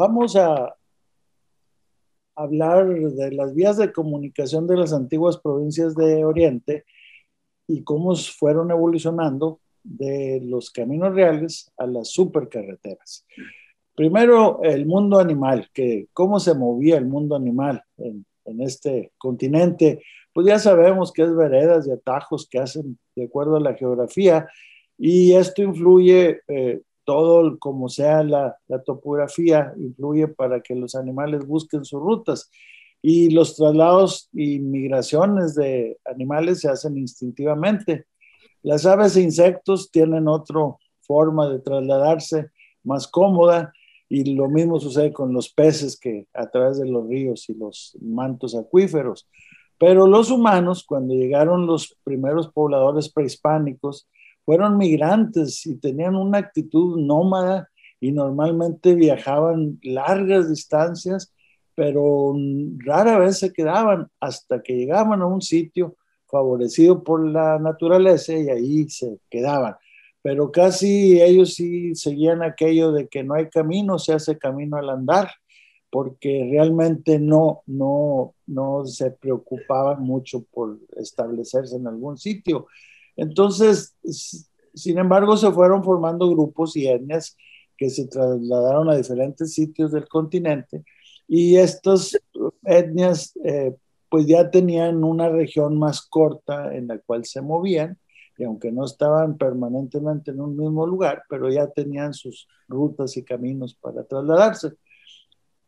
vamos a hablar de las vías de comunicación de las antiguas provincias de Oriente y cómo fueron evolucionando de los caminos reales a las supercarreteras. Primero, el mundo animal, que cómo se movía el mundo animal en, este continente. Pues ya sabemos que es veredas y atajos que hacen de acuerdo a la geografía y esto influye eh, todo como sea la, topografía, influye para que los animales busquen sus rutas. Y los traslados y migraciones de animales se hacen instintivamente. Las aves e insectos tienen otra forma de trasladarse más cómoda y lo mismo sucede con los peces que a través de los ríos y los mantos acuíferos. Pero los humanos, cuando llegaron los primeros pobladores prehispánicos, fueron migrantes y tenían una actitud nómada y normalmente viajaban largas distancias, pero rara vez se quedaban hasta que llegaban a un sitio favorecido por la naturaleza y ahí se quedaban. Pero casi ellos sí seguían aquello de que no hay camino, se hace camino al andar, porque realmente no, no, no se preocupaban mucho por establecerse en algún sitio. Entonces, sin embargo, se fueron formando grupos y etnias que se trasladaron a diferentes sitios del continente y estas etnias eh, pues ya tenían una región más corta en la cual se movían y aunque no estaban permanentemente en un mismo lugar, pero ya tenían sus rutas y caminos para trasladarse.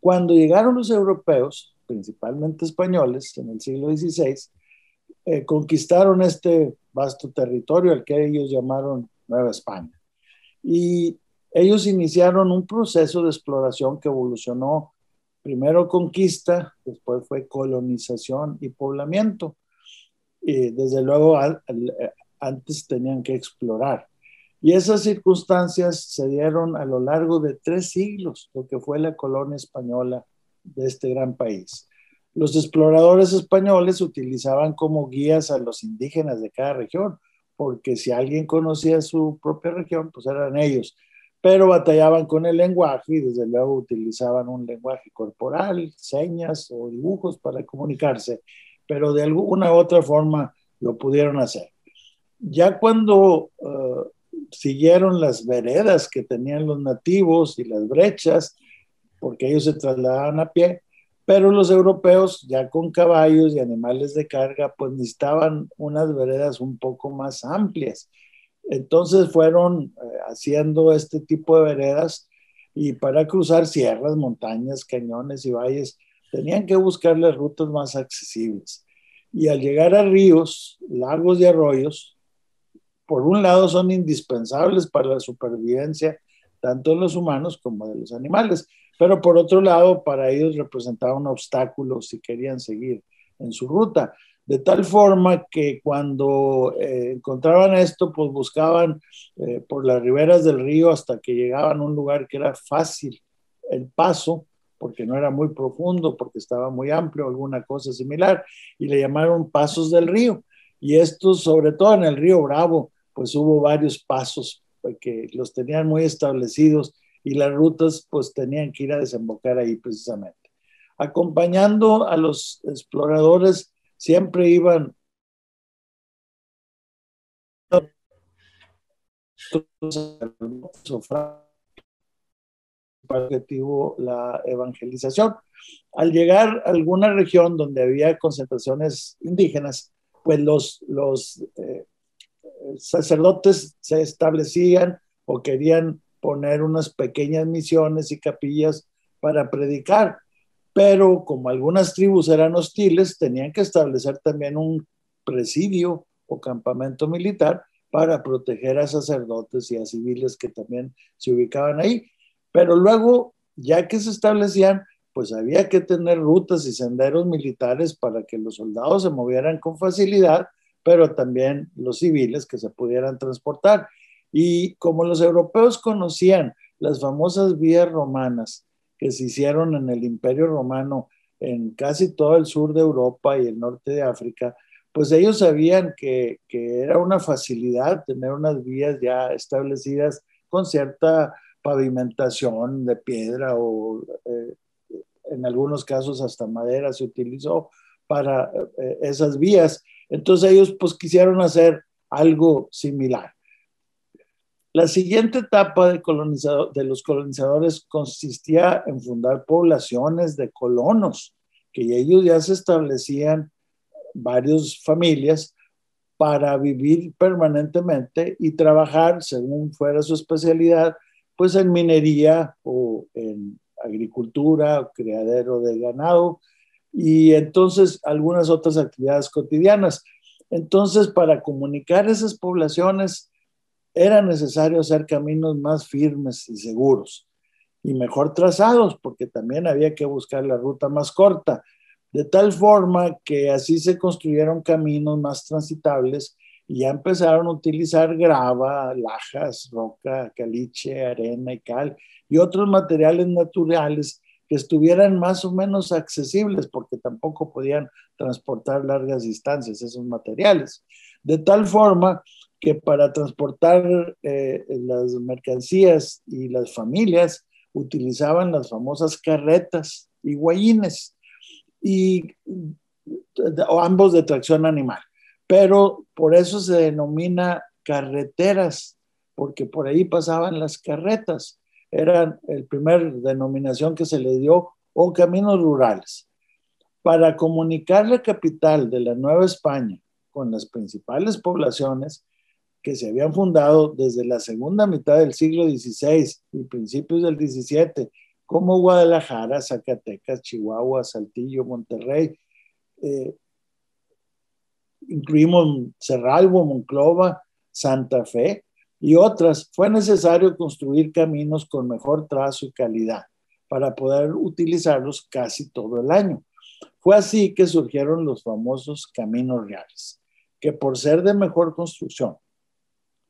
Cuando llegaron los europeos, principalmente españoles, en el siglo XVI, eh, conquistaron este vasto territorio al que ellos llamaron Nueva España. Y ellos iniciaron un proceso de exploración que evolucionó primero conquista, después fue colonización y poblamiento. Y desde luego antes tenían que explorar. Y esas circunstancias se dieron a lo largo de tres siglos, lo que fue la colonia española de este gran país. Los exploradores españoles utilizaban como guías a los indígenas de cada región, porque si alguien conocía su propia región, pues eran ellos. Pero batallaban con el lenguaje y desde luego utilizaban un lenguaje corporal, señas o dibujos para comunicarse, pero de alguna u otra forma lo pudieron hacer. Ya cuando uh, siguieron las veredas que tenían los nativos y las brechas, porque ellos se trasladaban a pie, pero los europeos, ya con caballos y animales de carga, pues necesitaban unas veredas un poco más amplias. Entonces fueron eh, haciendo este tipo de veredas y para cruzar sierras, montañas, cañones y valles, tenían que buscar las rutas más accesibles. Y al llegar a ríos, lagos y arroyos, por un lado son indispensables para la supervivencia tanto de los humanos como de los animales, pero por otro lado, para ellos representaba un obstáculo si querían seguir en su ruta. De tal forma que cuando eh, encontraban esto, pues buscaban eh, por las riberas del río hasta que llegaban a un lugar que era fácil el paso, porque no era muy profundo, porque estaba muy amplio, alguna cosa similar, y le llamaron pasos del río. Y estos, sobre todo en el río Bravo, pues hubo varios pasos que los tenían muy establecidos y las rutas pues tenían que ir a desembocar ahí precisamente. Acompañando a los exploradores siempre iban objetivo la evangelización. Al llegar a alguna región donde había concentraciones indígenas, pues los, los eh, sacerdotes se establecían o querían poner unas pequeñas misiones y capillas para predicar. Pero como algunas tribus eran hostiles, tenían que establecer también un presidio o campamento militar para proteger a sacerdotes y a civiles que también se ubicaban ahí. Pero luego, ya que se establecían, pues había que tener rutas y senderos militares para que los soldados se movieran con facilidad, pero también los civiles que se pudieran transportar. Y como los europeos conocían las famosas vías romanas que se hicieron en el Imperio Romano en casi todo el sur de Europa y el norte de África, pues ellos sabían que, era una facilidad tener unas vías ya establecidas con cierta pavimentación de piedra o eh, en algunos casos hasta madera se utilizó para eh, esas vías. Entonces ellos pues quisieron hacer algo similar. La siguiente etapa de, los colonizadores consistía en fundar poblaciones de colonos, que ellos ya se establecían varias familias para vivir permanentemente y trabajar según fuera su especialidad, pues en minería o en agricultura o criadero de ganado y entonces algunas otras actividades cotidianas. Entonces, para comunicar esas poblaciones era necesario hacer caminos más firmes y seguros y mejor trazados, porque también había que buscar la ruta más corta, de tal forma que así se construyeron caminos más transitables y ya empezaron a utilizar grava, lajas, roca, caliche, arena y cal y otros materiales naturales que estuvieran más o menos accesibles, porque tampoco podían transportar largas distancias esos materiales. De tal forma que para transportar eh, las mercancías y las familias utilizaban las famosas carretas y guayines, y, o ambos de tracción animal. Pero por eso se denomina carreteras, porque por ahí pasaban las carretas. Era el primer denominación que se le dio, o caminos rurales. Para comunicar la capital de la Nueva España con las principales poblaciones, que se habían fundado desde la segunda mitad del siglo XVI y principios del XVII, como Guadalajara, Zacatecas, Chihuahua, Saltillo, Monterrey. Eh, incluimos Cerralbo, Monclova, Santa Fe y otras, fue necesario construir caminos con mejor trazo y calidad para poder utilizarlos casi todo el año. Fue así que surgieron los famosos caminos reales, que por ser de mejor construcción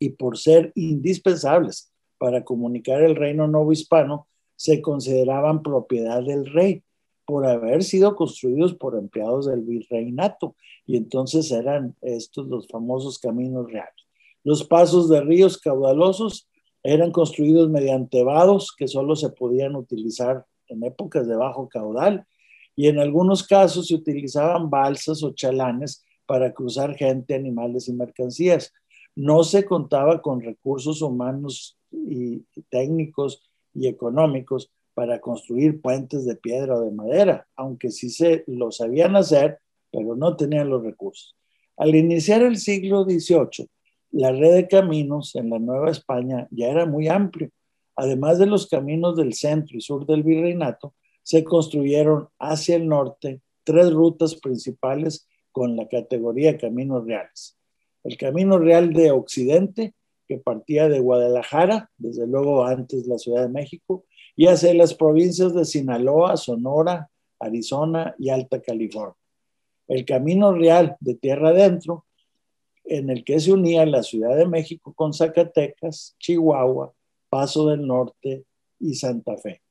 y por ser indispensables para comunicar el reino novo hispano, se consideraban propiedad del rey por haber sido construidos por empleados del virreinato. Y entonces eran estos los famosos caminos reales. Los pasos de ríos caudalosos eran construidos mediante vados que solo se podían utilizar en épocas de bajo caudal y en algunos casos se utilizaban balsas o chalanes para cruzar gente, animales y mercancías no se contaba con recursos humanos y técnicos y económicos para construir puentes de piedra o de madera, aunque sí se lo sabían hacer, pero no tenían los recursos. Al iniciar el siglo XVIII, la red de caminos en la Nueva España ya era muy amplio. Además de los caminos del centro y sur del virreinato, se construyeron hacia el norte tres rutas principales con la categoría caminos reales el Camino Real de Occidente, que partía de Guadalajara, desde luego antes la Ciudad de México, y hacia las provincias de Sinaloa, Sonora, Arizona y Alta California. El Camino Real de Tierra Adentro, en el que se unía la Ciudad de México con Zacatecas, Chihuahua, Paso del Norte y Santa Fe.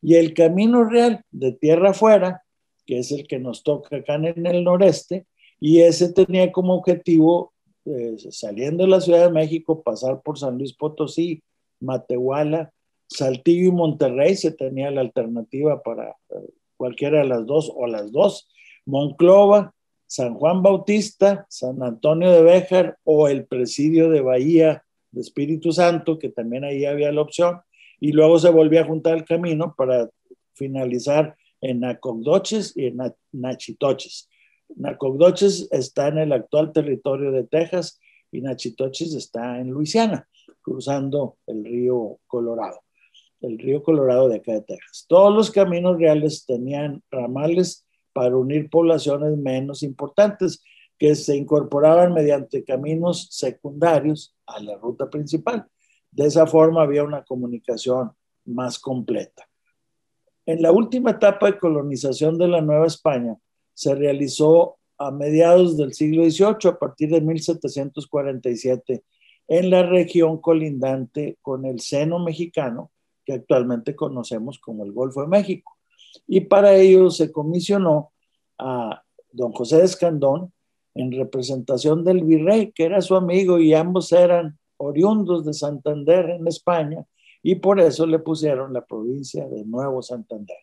Y el Camino Real de Tierra Afuera, que es el que nos toca acá en el noreste, y ese tenía como objetivo eh, saliendo de la Ciudad de México, pasar por San Luis Potosí, Matehuala, Saltillo y Monterrey, se tenía la alternativa para eh, cualquiera de las dos o las dos, Monclova, San Juan Bautista, San Antonio de Béjar o el presidio de Bahía de Espíritu Santo, que también ahí había la opción, y luego se volvía a juntar el camino para finalizar en Acogdoches y en Nachitoches. Nacogdoches está en el actual territorio de Texas y Nachitoches está en Luisiana, cruzando el río Colorado, el río Colorado de acá de Texas. Todos los caminos reales tenían ramales para unir poblaciones menos importantes que se incorporaban mediante caminos secundarios a la ruta principal. De esa forma había una comunicación más completa. En la última etapa de colonización de la Nueva España, se realizó a mediados del siglo XVIII, a partir de 1747, en la región colindante con el seno mexicano, que actualmente conocemos como el Golfo de México. Y para ello se comisionó a don José de Escandón en representación del virrey, que era su amigo y ambos eran oriundos de Santander en España, y por eso le pusieron la provincia de Nuevo Santander.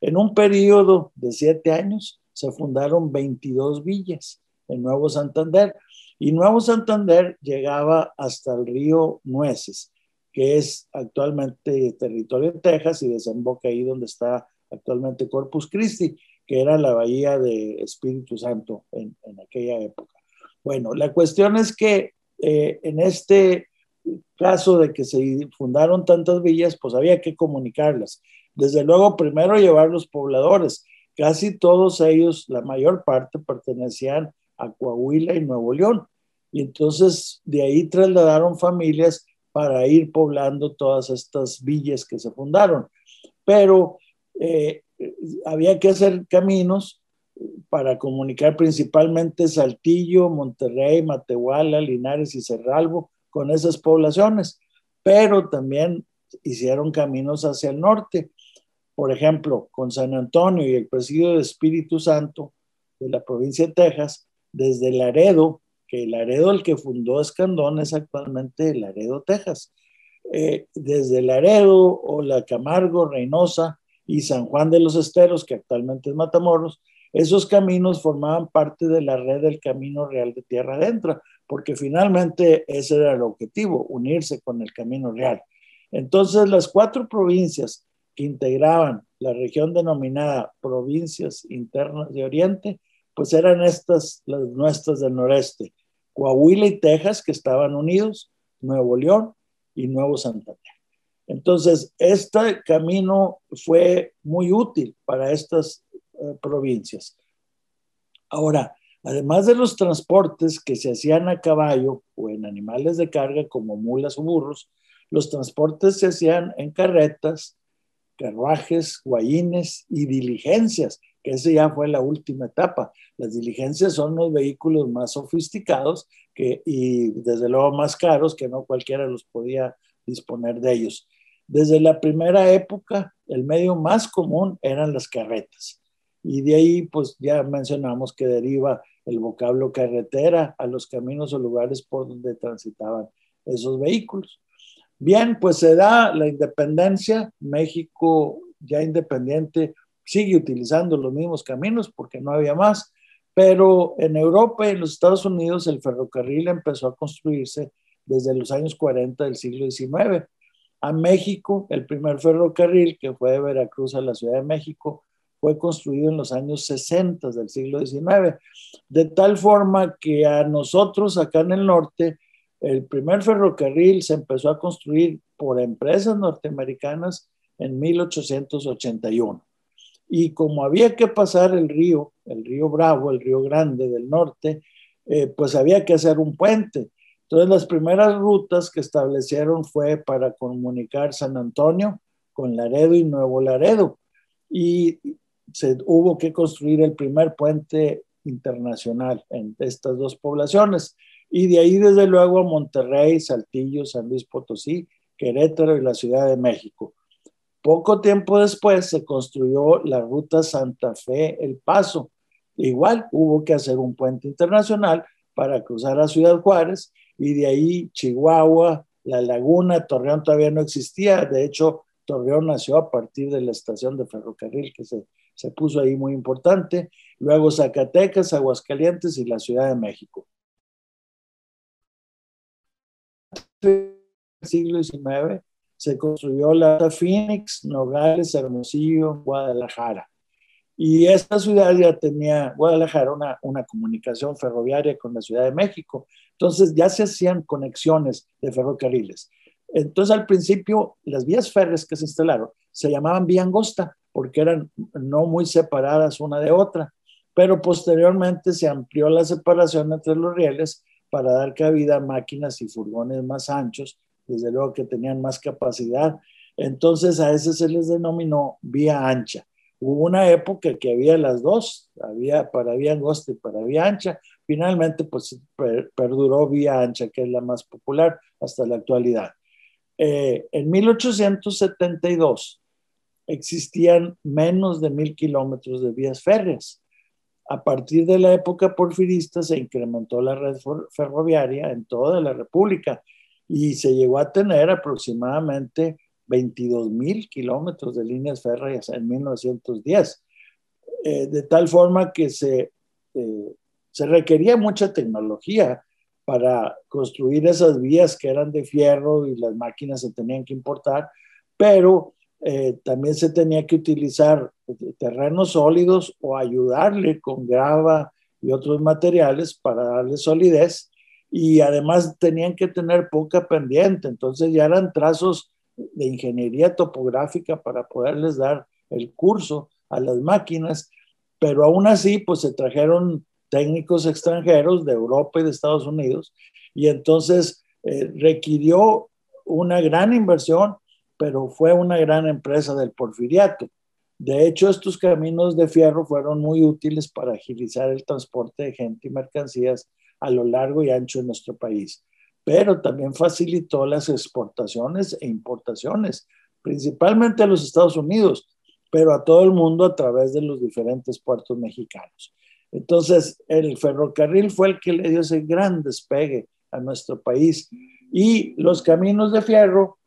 En un periodo de siete años se fundaron 22 villas en Nuevo Santander y Nuevo Santander llegaba hasta el río Nueces, que es actualmente territorio de Texas y desemboca ahí donde está actualmente Corpus Christi, que era la bahía de Espíritu Santo en, aquella época. Bueno, la cuestión es que eh, en este caso de que se fundaron tantas villas, pues había que comunicarlas. Desde luego, primero llevar los pobladores. Casi todos ellos, la mayor parte, pertenecían a Coahuila y Nuevo León. Y entonces de ahí trasladaron familias para ir poblando todas estas villas que se fundaron. Pero eh, había que hacer caminos para comunicar principalmente Saltillo, Monterrey, Matehuala, Linares y Cerralbo con esas poblaciones, pero también hicieron caminos hacia el norte. Por ejemplo, con San Antonio y el presidio de Espíritu Santo de la provincia de Texas, desde Laredo, que Laredo el que fundó Escandón es actualmente Laredo, Texas. Eh, desde Laredo o la Camargo, Reynosa y San Juan de los Esteros, que actualmente es Matamoros, esos caminos formaban parte de la red del Camino Real de Tierra Adentro, porque finalmente ese era el objetivo, unirse con el Camino Real. Entonces, las cuatro provincias integraban la región denominada Provincias Internas de Oriente, pues eran estas, las nuestras del noreste, Coahuila y Texas, que estaban unidos, Nuevo León y Nuevo Santander. Entonces, este camino fue muy útil para estas eh, provincias. Ahora, además de los transportes que se hacían a caballo o en animales de carga como mulas o burros, los transportes se hacían en carretas, carruajes, guayines y diligencias, que esa ya fue la última etapa. Las diligencias son los vehículos más sofisticados y desde luego más caros, que no cualquiera los podía disponer de ellos. Desde la primera época, el medio más común eran las carretas. Y de ahí, pues ya mencionamos que deriva el vocablo carretera a los caminos o lugares por donde transitaban esos vehículos. Bien, pues se da la independencia, México ya independiente sigue utilizando los mismos caminos porque no había más, pero en Europa y en los Estados Unidos el ferrocarril empezó a construirse desde los años 40 del siglo XIX. A México, el primer ferrocarril que fue de Veracruz a la Ciudad de México fue construido en los años 60 del siglo XIX, de tal forma que a nosotros acá en el norte, el primer ferrocarril se empezó a construir por empresas norteamericanas en 1881. Y como había que pasar el río, el río Bravo, el río Grande del norte, eh, pues había que hacer un puente. Entonces las primeras rutas que establecieron fue para comunicar San Antonio con Laredo y Nuevo Laredo. Y se hubo que construir el primer puente internacional en estas dos poblaciones. Y de ahí, desde luego, a Monterrey, Saltillo, San Luis Potosí, Querétaro y la Ciudad de México. Poco tiempo después se construyó la ruta Santa Fe-El Paso. Igual hubo que hacer un puente internacional para cruzar a Ciudad Juárez y de ahí Chihuahua, La Laguna, Torreón todavía no existía. De hecho, Torreón nació a partir de la estación de ferrocarril que se, se puso ahí muy importante. Luego Zacatecas, Aguascalientes y la Ciudad de México. En el siglo XIX se construyó la Phoenix, Nogales, Hermosillo, Guadalajara. Y esta ciudad ya tenía, Guadalajara, una, una comunicación ferroviaria con la Ciudad de México. Entonces ya se hacían conexiones de ferrocarriles. Entonces al principio las vías férreas que se instalaron se llamaban vía angosta porque eran no muy separadas una de otra, pero posteriormente se amplió la separación entre los rieles para dar cabida a máquinas y furgones más anchos desde luego que tenían más capacidad. Entonces a ese se les denominó vía ancha. Hubo una época que había las dos, había para vía angosta y para vía ancha. Finalmente, pues perduró vía ancha, que es la más popular hasta la actualidad. Eh, en 1872 existían menos de mil kilómetros de vías férreas. A partir de la época porfirista se incrementó la red ferroviaria en toda la República y se llegó a tener aproximadamente 22 mil kilómetros de líneas férreas en 1910, eh, de tal forma que se, eh, se requería mucha tecnología para construir esas vías que eran de fierro y las máquinas se tenían que importar, pero eh, también se tenía que utilizar terrenos sólidos o ayudarle con grava y otros materiales para darle solidez. Y además tenían que tener poca pendiente, entonces ya eran trazos de ingeniería topográfica para poderles dar el curso a las máquinas, pero aún así pues se trajeron técnicos extranjeros de Europa y de Estados Unidos y entonces eh, requirió una gran inversión, pero fue una gran empresa del porfiriato. De hecho, estos caminos de fierro fueron muy útiles para agilizar el transporte de gente y mercancías a lo largo y ancho de nuestro país, pero también facilitó las exportaciones e importaciones, principalmente a los Estados Unidos, pero a todo el mundo a través de los diferentes puertos mexicanos. Entonces, el ferrocarril fue el que le dio ese gran despegue a nuestro país y los caminos de fierro,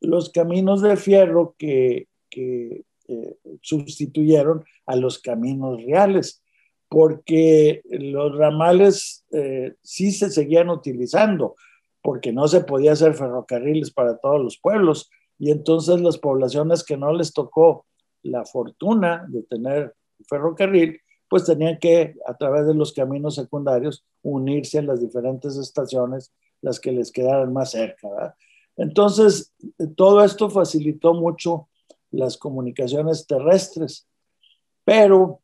los caminos de fierro que, que eh, sustituyeron a los caminos reales porque los ramales eh, sí se seguían utilizando, porque no se podía hacer ferrocarriles para todos los pueblos, y entonces las poblaciones que no les tocó la fortuna de tener ferrocarril, pues tenían que, a través de los caminos secundarios, unirse a las diferentes estaciones, las que les quedaran más cerca. Entonces, todo esto facilitó mucho las comunicaciones terrestres, pero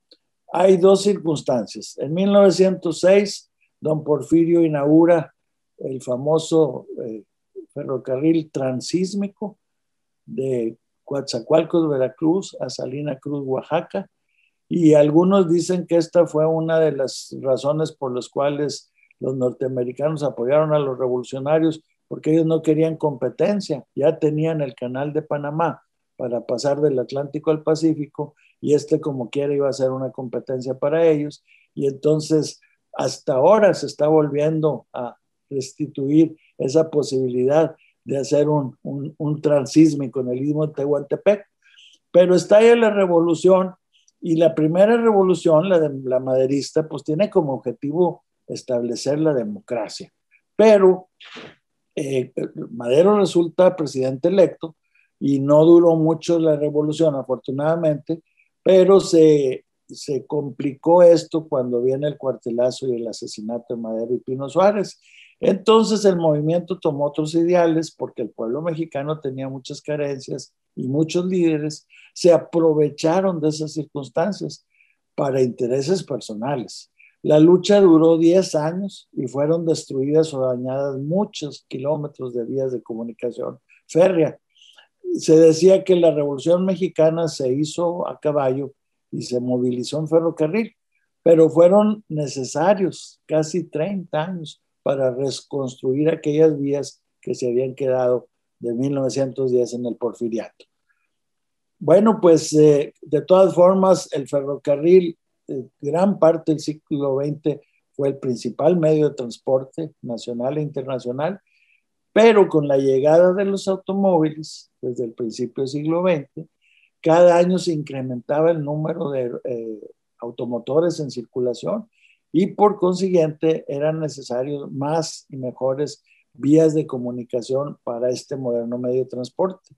hay dos circunstancias. En 1906, don Porfirio inaugura el famoso eh, ferrocarril transísmico de Coatzacoalcos, Veracruz, a Salina Cruz, Oaxaca, y algunos dicen que esta fue una de las razones por las cuales los norteamericanos apoyaron a los revolucionarios, porque ellos no querían competencia, ya tenían el canal de Panamá para pasar del Atlántico al Pacífico y este como quiera iba a ser una competencia para ellos y entonces hasta ahora se está volviendo a restituir esa posibilidad de hacer un, un, transísmico en el istmo de Tehuantepec. Pero está ahí la revolución y la primera revolución, la de la maderista, pues tiene como objetivo establecer la democracia. Pero eh, Madero resulta presidente electo y no duró mucho la revolución, afortunadamente, pero se, se complicó esto cuando viene el cuartelazo y el asesinato de Madero y Pino Suárez. Entonces el movimiento tomó otros ideales porque el pueblo mexicano tenía muchas carencias y muchos líderes se aprovecharon de esas circunstancias para intereses personales. La lucha duró 10 años y fueron destruidas o dañadas muchos kilómetros de vías de comunicación férrea se decía que la Revolución Mexicana se hizo a caballo y se movilizó en ferrocarril, pero fueron necesarios casi 30 años para reconstruir aquellas vías que se habían quedado de 1910 en el Porfiriato. Bueno, pues eh, de todas formas, el ferrocarril, gran parte del siglo XX, fue el principal medio de transporte nacional e internacional pero con la llegada de los automóviles, desde el principio del siglo XX, cada año se incrementaba el número de eh, automotores en circulación y por consiguiente eran necesarios más y mejores vías de comunicación para este moderno medio de transporte.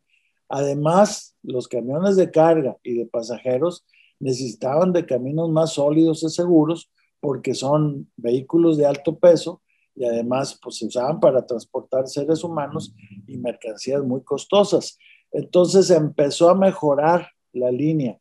Además, los camiones de carga y de pasajeros necesitaban de caminos más sólidos y seguros porque son vehículos de alto peso y además pues se usaban para transportar seres humanos y mercancías muy costosas. Entonces empezó a mejorar la línea.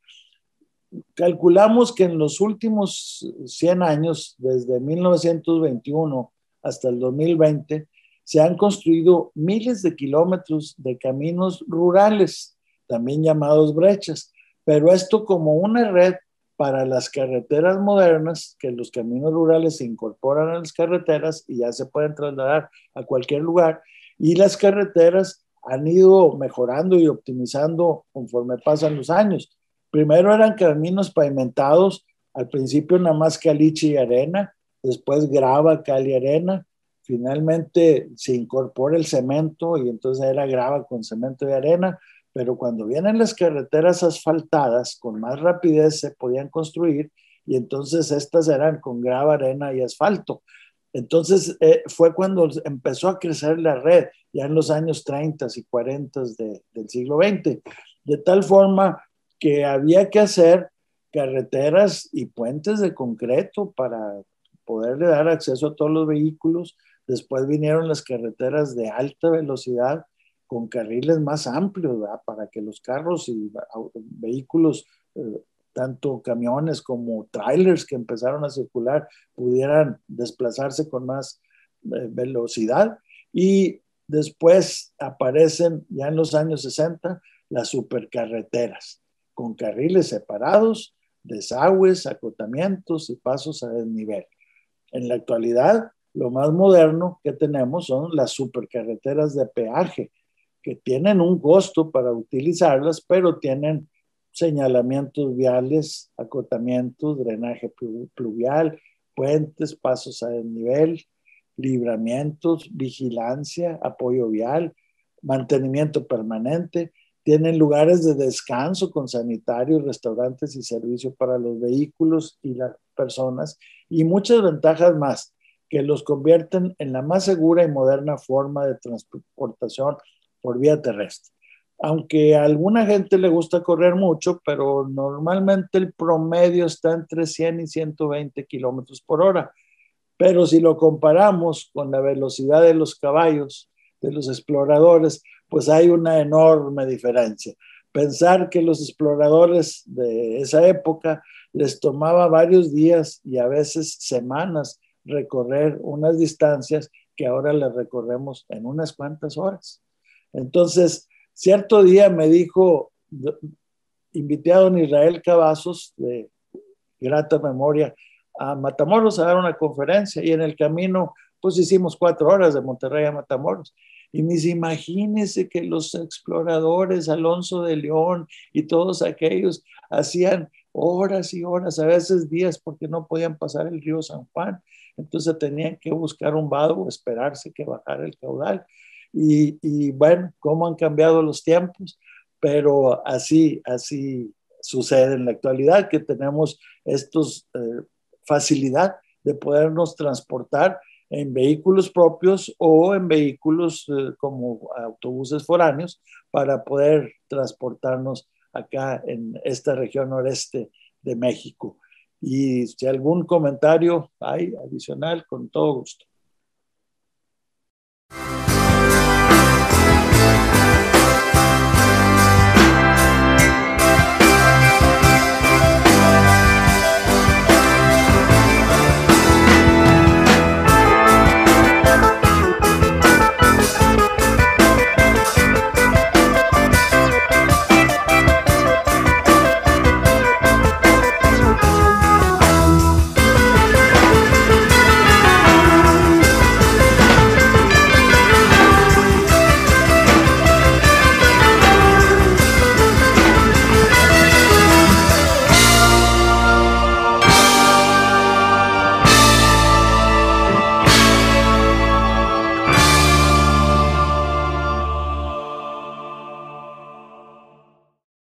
Calculamos que en los últimos 100 años, desde 1921 hasta el 2020, se han construido miles de kilómetros de caminos rurales, también llamados brechas, pero esto como una red para las carreteras modernas, que los caminos rurales se incorporan a las carreteras y ya se pueden trasladar a cualquier lugar, y las carreteras han ido mejorando y optimizando conforme pasan los años. Primero eran caminos pavimentados, al principio nada más caliche y arena, después grava, cal y arena, finalmente se incorpora el cemento y entonces era grava con cemento y arena, pero cuando vienen las carreteras asfaltadas, con más rapidez se podían construir y entonces estas eran con grava, arena y asfalto. Entonces eh, fue cuando empezó a crecer la red, ya en los años 30 y 40 del siglo XX, de tal forma que había que hacer carreteras y puentes de concreto para poderle dar acceso a todos los vehículos. Después vinieron las carreteras de alta velocidad con carriles más amplios para que los carros y vehículos, eh, tanto camiones como trailers que empezaron a circular, pudieran desplazarse con más eh, velocidad. Y después aparecen ya en los años 60 las supercarreteras con carriles separados, desagües, acotamientos y pasos a desnivel. En la actualidad, lo más moderno que tenemos son las supercarreteras de peaje, que tienen un costo para utilizarlas, pero tienen señalamientos viales, acotamientos, drenaje pluvial, puentes, pasos a desnivel, libramientos, vigilancia, apoyo vial, mantenimiento permanente, tienen lugares de descanso con sanitarios, restaurantes y servicios para los vehículos y las personas. Y muchas ventajas más que los convierten en la más segura y moderna forma de transportación por vía terrestre. Aunque a alguna gente le gusta correr mucho, pero normalmente el promedio está entre 100 y 120 kilómetros por hora. Pero si lo comparamos con la velocidad de los caballos, de los exploradores, pues hay una enorme diferencia. Pensar que los exploradores de esa época les tomaba varios días y a veces semanas recorrer unas distancias que ahora les recorremos en unas cuantas horas. Entonces, cierto día me dijo, invité a don Israel Cavazos, de grata memoria, a Matamoros a dar una conferencia y en el camino, pues hicimos cuatro horas de Monterrey a Matamoros. Y me dice, que los exploradores, Alonso de León y todos aquellos, hacían horas y horas, a veces días, porque no podían pasar el río San Juan. Entonces tenían que buscar un vado o esperarse que bajara el caudal. Y, bueno, cómo han cambiado los tiempos, pero así, así sucede en la actualidad, que tenemos estos eh, facilidad de podernos transportar en vehículos propios o en vehículos eh, como autobuses foráneos para poder transportarnos acá en esta región noreste de México. Y si algún comentario hay adicional, con todo gusto.